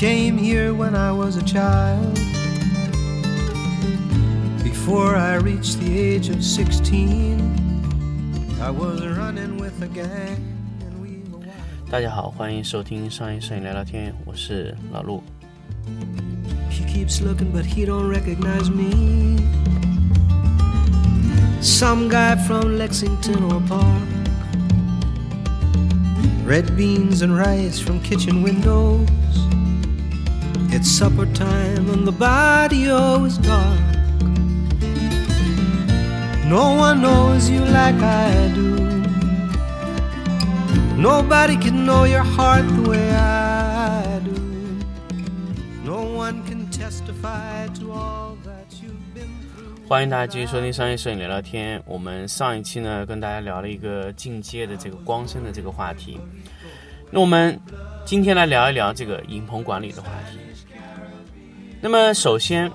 came here when I was a child. Before I reached the age of 16, I was running with a gang. and we were wild. 大家好，欢迎收听商业摄影聊聊天，我是老陆。 He keeps looking, but he don't recognize me. Some guy from Lexington or Park. Red beans and rice from kitchen windows. It's supper time and the barrio is dark. No one knows you like I do. Nobody can know your heart the way I do. No one can testify to all that you've been through. 欢迎大家继续收听商业摄影聊聊天。我们上一期呢，跟大家聊了一个进阶的这个光声的这个话题。那我们今天来聊一聊这个影棚管理的话题。那么，首先，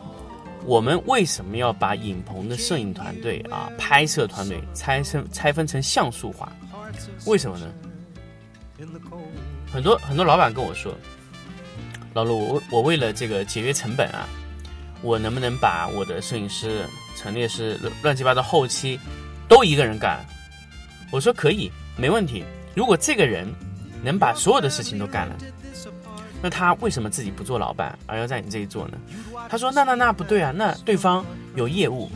我们为什么要把影棚的摄影团队啊、拍摄团队拆分拆分成像素化？为什么呢？很多很多老板跟我说，老陆，我我为了这个节约成本啊，我能不能把我的摄影师、陈列师、乱七八糟后期都一个人干？我说可以，没问题。如果这个人能把所有的事情都干了，那他为什么自己不做老板，而要在你这里做呢？他说：那那那不对啊，那对方有业务。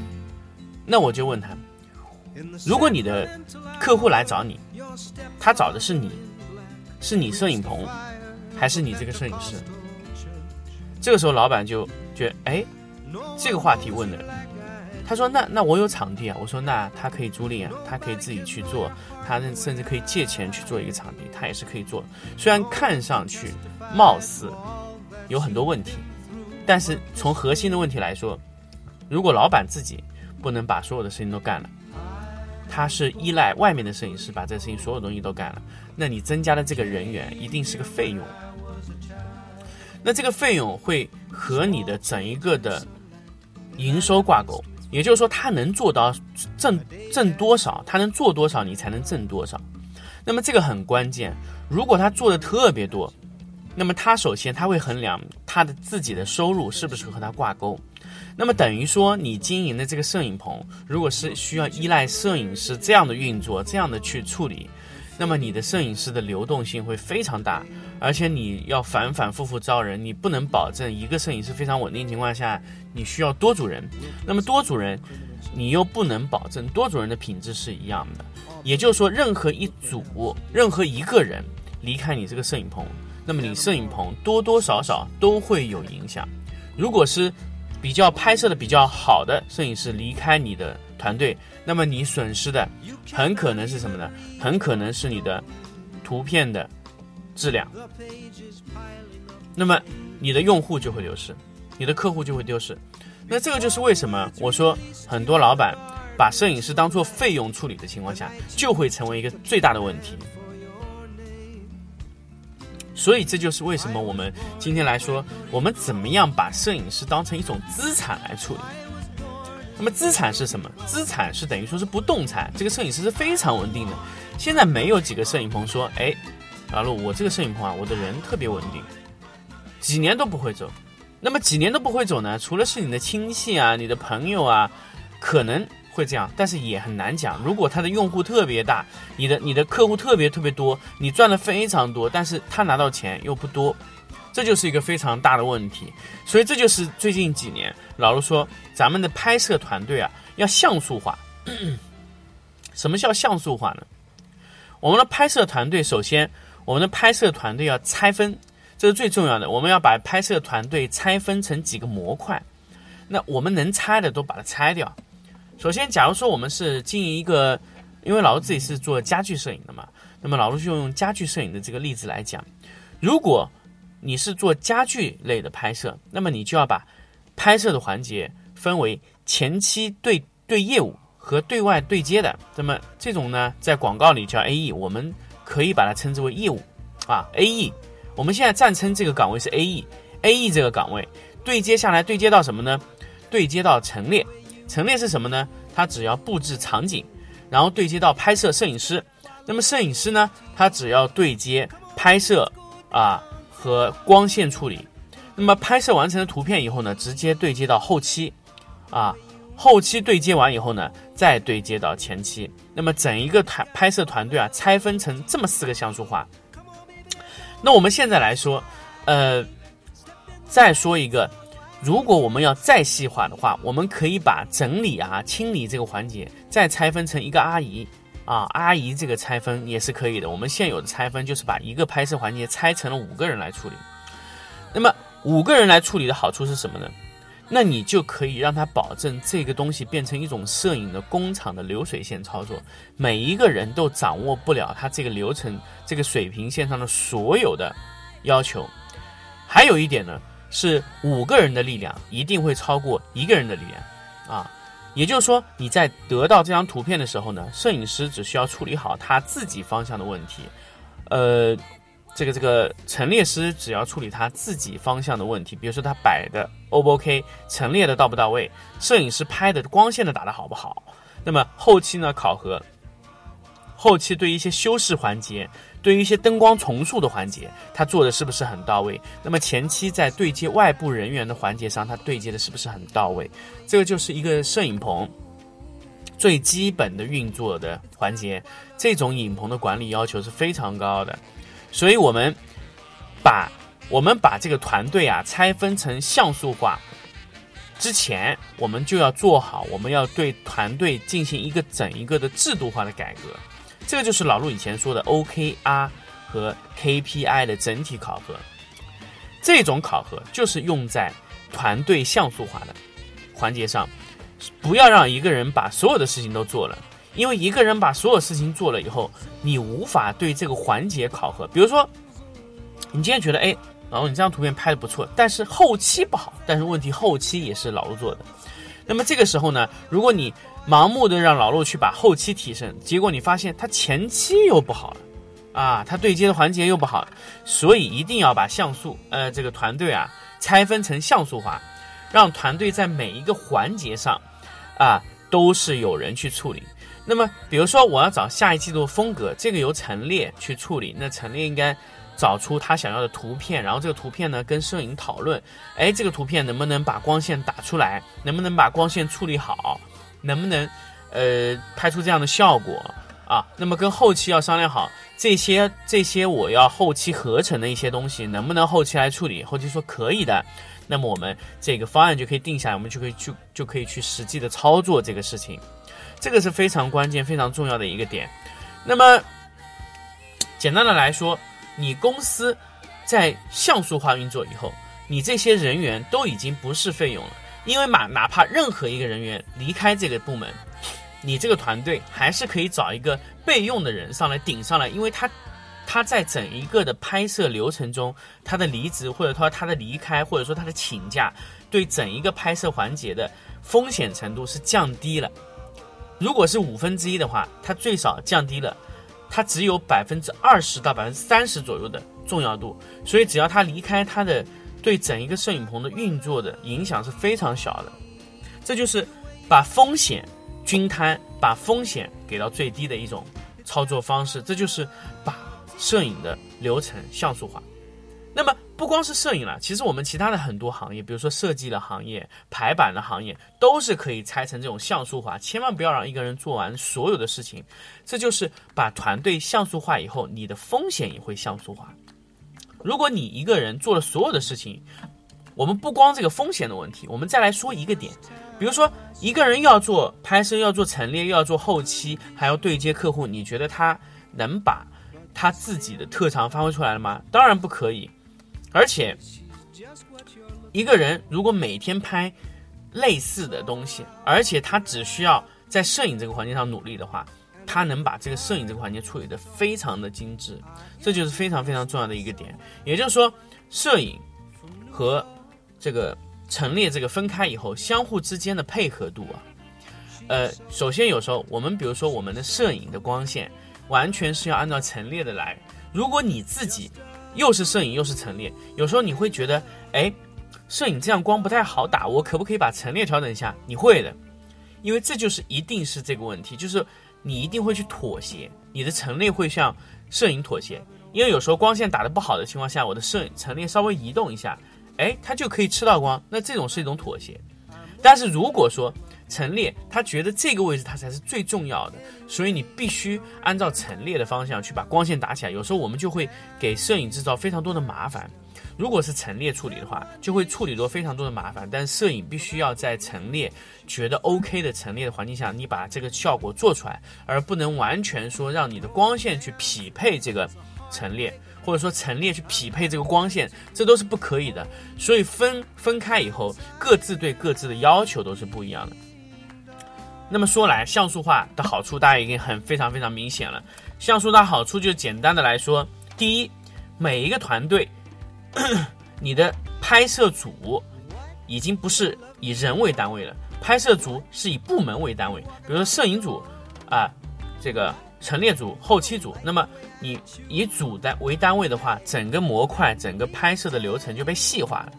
那我就问他，如果你的客户来找你，他找的是你，是你摄影棚，还是你这个摄影师？这个时候老板就觉得，哎，这个话题问的，他说那那我有场地啊，我说那他可以租赁啊，他可以自己去做，他甚至可以借钱去做一个场地，他也是可以做。虽然看上去貌似有很多问题，但是从核心的问题来说，如果老板自己不能把所有的事情都干了，他是依赖外面的摄影师把这事情所有东西都干了，那你增加的这个人员一定是个费用。那这个费用会和你的整一个的营收挂钩，也就是说，他能做到挣挣多少，他能做多少，你才能挣多少。那么这个很关键，如果他做的特别多，那么他首先他会衡量他的自己的收入是不是和他挂钩。那么等于说，你经营的这个摄影棚，如果是需要依赖摄影师这样的运作，这样的去处理，那么你的摄影师的流动性会非常大，而且你要反反复复招人，你不能保证一个摄影师非常稳定情况下，你需要多组人，那么多组人，你又不能保证多组人的品质是一样的，也就是说，任何一组，任何一个人离开你这个摄影棚，那么你摄影棚多多少少都会有影响。如果是比较拍摄的比较好的摄影师离开你的团队，那么你损失的很可能是什么呢？很可能是你的图片的质量，那么你的用户就会流失，你的客户就会丢失。那这个就是为什么我说很多老板把摄影师当做费用处理的情况下，就会成为一个最大的问题。所以这就是为什么我们今天来说，我们怎么样把摄影师当成一种资产来处理。那么资产是什么？资产是等于说是不动产，这个摄影师是非常稳定的。现在没有几个摄影棚说，哎，老陆，我这个摄影棚啊，我的人特别稳定，几年都不会走。那么几年都不会走呢？除了是你的亲戚啊、你的朋友啊，可能会这样，但是也很难讲。如果他的用户特别大，你的你的客户特别特别多，你赚的非常多，但是他拿到钱又不多，这就是一个非常大的问题。所以这就是最近几年老陆说，咱们的拍摄团队啊要像素化。什么叫像素化呢？我们的拍摄团队首先，我们的拍摄团队要拆分，这是最重要的。我们要把拍摄团队拆分成几个模块，那我们能拆的都把它拆掉。首先，假如说我们是经营一个，因为老陆自己是做家具摄影的嘛，那么老陆就用家具摄影的这个例子来讲，如果你是做家具类的拍摄，那么你就要把拍摄的环节分为前期对对业务和对外对接的。那么这种呢，在广告里叫 AE，我们可以把它称之为业务啊 AE。我们现在暂称这个岗位是 AE，AE 这个岗位对接下来对接到什么呢？对接到陈列。陈列是什么呢？它只要布置场景，然后对接到拍摄摄影师。那么摄影师呢，他只要对接拍摄啊和光线处理那么拍摄完成的图片以后呢，直接对接到后期，啊，后期对接完以后呢，再对接到前期。那么整一个团拍摄团队啊，拆分成这么四个像素化。那我们现在来说，呃，再说一个，如果我们要再细化的话，我们可以把整理啊、清理这个环节再拆分成一个阿姨啊，阿姨这个拆分也是可以的。我们现有的拆分就是把一个拍摄环节拆成了五个人来处理。那么五个人来处理的好处是什么呢？那你就可以让他保证这个东西变成一种摄影的工厂的流水线操作，每一个人都掌握不了他这个流程、这个水平线上的所有的要求。还有一点呢，是五个人的力量一定会超过一个人的力量啊。也就是说，你在得到这张图片的时候呢，摄影师只需要处理好他自己方向的问题，呃。这个这个陈列师只要处理他自己方向的问题，比如说他摆的 O 不 OK，陈列的到不到位，摄影师拍的光线的打的好不好，那么后期呢考核，后期对一些修饰环节，对于一些灯光重塑的环节，他做的是不是很到位？那么前期在对接外部人员的环节上，他对接的是不是很到位？这个就是一个摄影棚最基本的运作的环节，这种影棚的管理要求是非常高的。所以，我们把我们把这个团队啊拆分成像素化之前，我们就要做好，我们要对团队进行一个整一个的制度化的改革。这个就是老陆以前说的 OKR 和 KPI 的整体考核。这种考核就是用在团队像素化的环节上，不要让一个人把所有的事情都做了。因为一个人把所有事情做了以后，你无法对这个环节考核。比如说，你今天觉得，哎，老陆你这张图片拍的不错，但是后期不好。但是问题后期也是老陆做的。那么这个时候呢，如果你盲目的让老陆去把后期提升，结果你发现他前期又不好了，啊，他对接的环节又不好，所以一定要把像素，呃，这个团队啊拆分成像素化，让团队在每一个环节上，啊，都是有人去处理。那么，比如说我要找下一季度风格，这个由陈列去处理。那陈列应该找出他想要的图片，然后这个图片呢跟摄影讨论，哎，这个图片能不能把光线打出来，能不能把光线处理好，能不能呃拍出这样的效果啊？那么跟后期要商量好，这些这些我要后期合成的一些东西，能不能后期来处理？后期说可以的，那么我们这个方案就可以定下来，我们就可以去就可以去实际的操作这个事情。这个是非常关键、非常重要的一个点。那么，简单的来说，你公司在像素化运作以后，你这些人员都已经不是费用了，因为嘛，哪怕任何一个人员离开这个部门，你这个团队还是可以找一个备用的人上来顶上来，因为他他在整一个的拍摄流程中，他的离职或者说他的离开或者说他的请假，对整一个拍摄环节的风险程度是降低了。如果是五分之一的话，它最少降低了，它只有百分之二十到百分之三十左右的重要度，所以只要它离开，它的对整一个摄影棚的运作的影响是非常小的。这就是把风险均摊，把风险给到最低的一种操作方式。这就是把摄影的流程像素化。那么。不光是摄影了，其实我们其他的很多行业，比如说设计的行业、排版的行业，都是可以拆成这种像素化。千万不要让一个人做完所有的事情，这就是把团队像素化以后，你的风险也会像素化。如果你一个人做了所有的事情，我们不光这个风险的问题，我们再来说一个点，比如说一个人要做拍摄、要做陈列、又要做后期，还要对接客户，你觉得他能把他自己的特长发挥出来了吗？当然不可以。而且，一个人如果每天拍类似的东西，而且他只需要在摄影这个环节上努力的话，他能把这个摄影这个环节处理的非常的精致，这就是非常非常重要的一个点。也就是说，摄影和这个陈列这个分开以后，相互之间的配合度啊，呃，首先有时候我们比如说我们的摄影的光线，完全是要按照陈列的来，如果你自己。又是摄影又是陈列，有时候你会觉得，哎，摄影这样光不太好打，我可不可以把陈列调整一下？你会的，因为这就是一定是这个问题，就是你一定会去妥协，你的陈列会向摄影妥协，因为有时候光线打得不好的情况下，我的摄影陈列稍微移动一下，哎，它就可以吃到光，那这种是一种妥协。但是如果说陈列他觉得这个位置它才是最重要的，所以你必须按照陈列的方向去把光线打起来。有时候我们就会给摄影制造非常多的麻烦。如果是陈列处理的话，就会处理多非常多的麻烦。但摄影必须要在陈列觉得 OK 的陈列的环境下，你把这个效果做出来，而不能完全说让你的光线去匹配这个陈列，或者说陈列去匹配这个光线，这都是不可以的。所以分分开以后，各自对各自的要求都是不一样的。那么说来，像素化的好处大家已经很非常非常明显了。像素的好处就简单的来说，第一，每一个团队。你的拍摄组已经不是以人为单位了，拍摄组是以部门为单位，比如说摄影组啊，这个陈列组、后期组。那么你以组单为单位的话，整个模块、整个拍摄的流程就被细化了。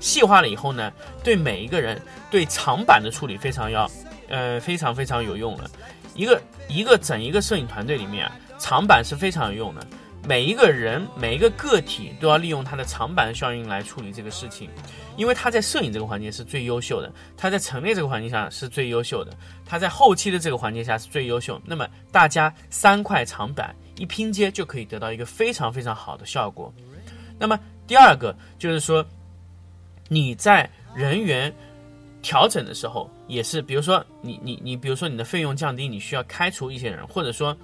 细化了以后呢，对每一个人对长板的处理非常要，呃，非常非常有用了。一个一个整一个摄影团队里面啊，长板是非常有用的。每一个人，每一个个体都要利用他的长板效应来处理这个事情，因为他在摄影这个环节是最优秀的，他在陈列这个环境下是最优秀的，他在后期的这个环节下是最优秀。那么大家三块长板一拼接，就可以得到一个非常非常好的效果。那么第二个就是说，你在人员调整的时候，也是，比如说你你你，比如说你的费用降低，你需要开除一些人，或者说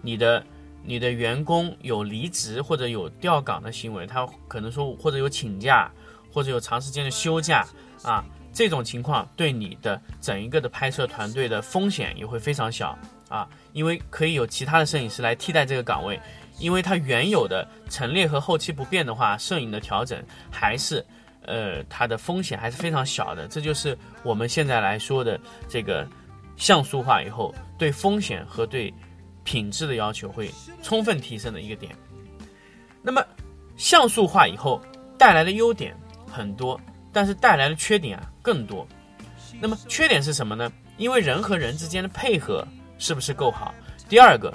你的。你的员工有离职或者有调岗的行为，他可能说或者有请假，或者有长时间的休假啊，这种情况对你的整一个的拍摄团队的风险也会非常小啊，因为可以有其他的摄影师来替代这个岗位，因为它原有的陈列和后期不变的话，摄影的调整还是呃它的风险还是非常小的，这就是我们现在来说的这个像素化以后对风险和对。品质的要求会充分提升的一个点。那么像素化以后带来的优点很多，但是带来的缺点啊更多。那么缺点是什么呢？因为人和人之间的配合是不是够好？第二个，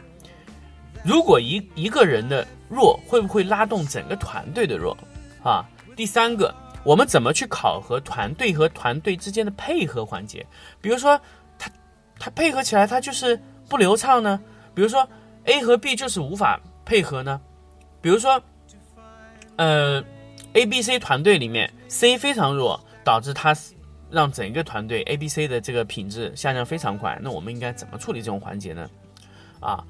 如果一一个人的弱会不会拉动整个团队的弱啊？第三个，我们怎么去考核团队和团队之间的配合环节？比如说他他配合起来他就是不流畅呢？比如说，A 和 B 就是无法配合呢。比如说，呃，A、B、C 团队里面 C 非常弱，导致它让整个团队 A、B、C 的这个品质下降非常快。那我们应该怎么处理这种环节呢？啊，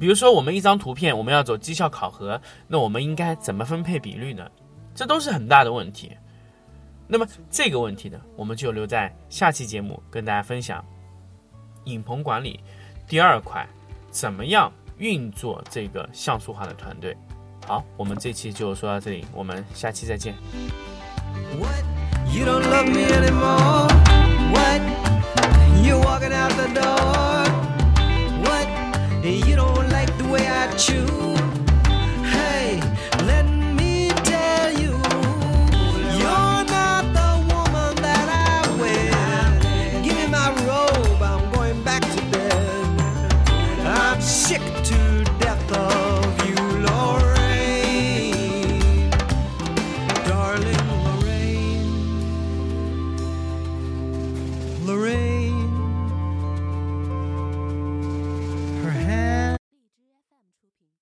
比如说我们一张图片我们要走绩效考核，那我们应该怎么分配比率呢？这都是很大的问题。那么这个问题呢，我们就留在下期节目跟大家分享。影棚管理第二块。怎么样运作这个像素化的团队？好，我们这期就说到这里，我们下期再见。Lorraine.